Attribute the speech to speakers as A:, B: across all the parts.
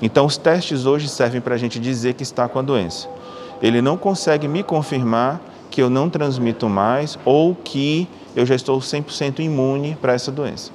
A: Então, os testes hoje servem para a gente dizer que está com a doença. Ele não consegue me confirmar que eu não transmito mais ou que eu já estou 100% imune para essa doença.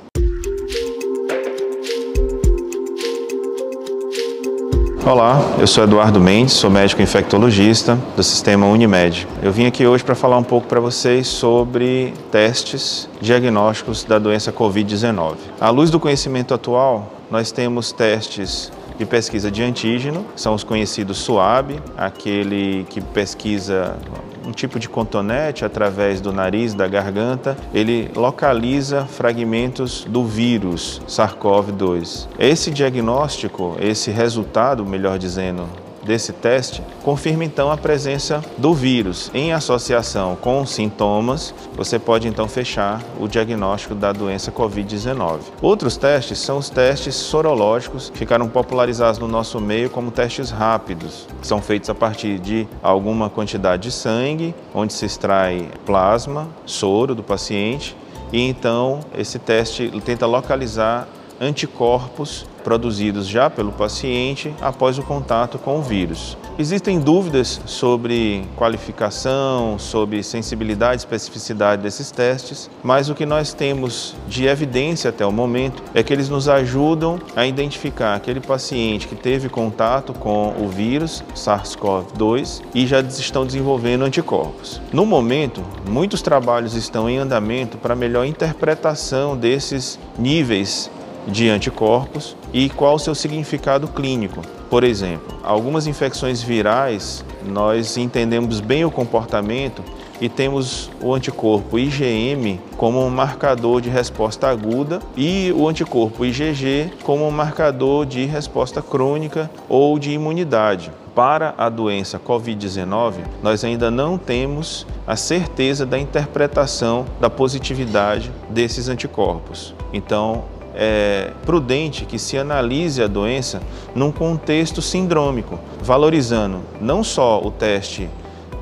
A: Olá, eu sou Eduardo Mendes, sou médico infectologista do sistema Unimed. Eu vim aqui hoje para falar um pouco para vocês sobre testes diagnósticos da doença Covid-19. À luz do conhecimento atual, nós temos testes de pesquisa de antígeno, são os conhecidos SUAB, aquele que pesquisa um tipo de cotonete através do nariz, da garganta, ele localiza fragmentos do vírus SARS-CoV-2. Esse diagnóstico, esse resultado, melhor dizendo, desse teste confirma então a presença do vírus. Em associação com sintomas, você pode então fechar o diagnóstico da doença Covid-19. Outros testes são os testes sorológicos, que ficaram popularizados no nosso meio como testes rápidos. São feitos a partir de alguma quantidade de sangue, onde se extrai plasma, soro do paciente, e então esse teste tenta localizar anticorpos produzidos já pelo paciente após o contato com o vírus. Existem dúvidas sobre qualificação, sobre sensibilidade e especificidade desses testes, mas o que nós temos de evidência até o momento é que eles nos ajudam a identificar aquele paciente que teve contato com o vírus SARS-CoV-2 e já estão desenvolvendo anticorpos. No momento, muitos trabalhos estão em andamento para melhor interpretação desses níveis de anticorpos e qual o seu significado clínico. Por exemplo, algumas infecções virais, nós entendemos bem o comportamento e temos o anticorpo IgM como um marcador de resposta aguda e o anticorpo IgG como um marcador de resposta crônica ou de imunidade. Para a doença Covid-19, nós ainda não temos a certeza da interpretação da positividade desses anticorpos. Então, é prudente que se analise a doença num contexto sindrômico, valorizando não só o teste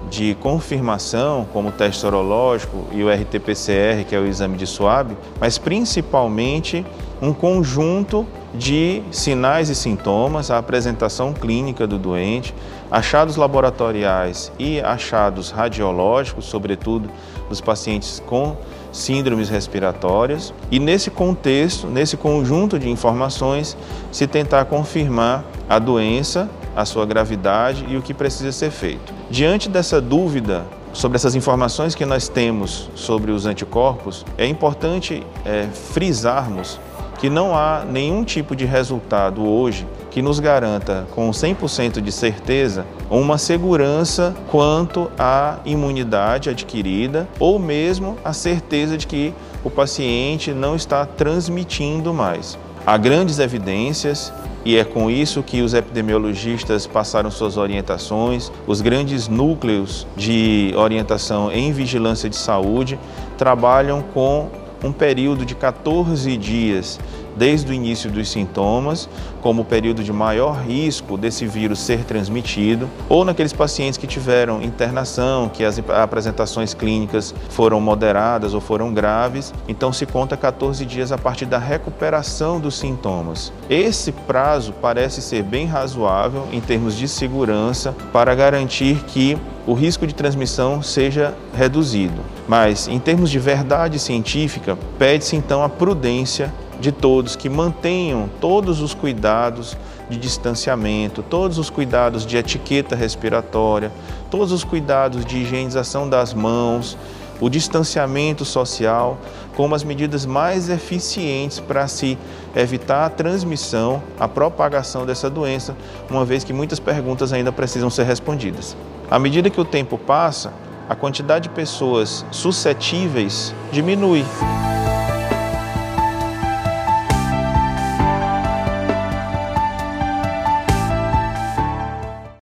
A: de confirmação, como o teste sorológico e o RT-PCR, que é o exame de SWAB, mas principalmente um conjunto de sinais e sintomas, a apresentação clínica do doente, achados laboratoriais e achados radiológicos, sobretudo dos pacientes com síndromes respiratórias, e nesse contexto, nesse conjunto de informações, se tentar confirmar a doença, a sua gravidade e o que precisa ser feito. Diante dessa dúvida sobre essas informações que nós temos sobre os anticorpos, é importante é, frisarmos que não há nenhum tipo de resultado hoje que nos garanta com 100% de certeza uma segurança quanto à imunidade adquirida ou mesmo a certeza de que o paciente não está transmitindo mais. Há grandes evidências e é com isso que os epidemiologistas passaram suas orientações, os grandes núcleos de orientação em vigilância de saúde trabalham com um período de 14 dias desde o início dos sintomas, como o período de maior risco desse vírus ser transmitido, ou naqueles pacientes que tiveram internação, que as apresentações clínicas foram moderadas ou foram graves, então se conta 14 dias a partir da recuperação dos sintomas. Esse prazo parece ser bem razoável em termos de segurança para garantir que o risco de transmissão seja reduzido. Mas, em termos de verdade científica, pede-se então a prudência de todos que mantenham todos os cuidados de distanciamento, todos os cuidados de etiqueta respiratória, todos os cuidados de higienização das mãos, o distanciamento social como as medidas mais eficientes para se evitar a transmissão, a propagação dessa doença, uma vez que muitas perguntas ainda precisam ser respondidas. À medida que o tempo passa, a quantidade de pessoas suscetíveis diminui.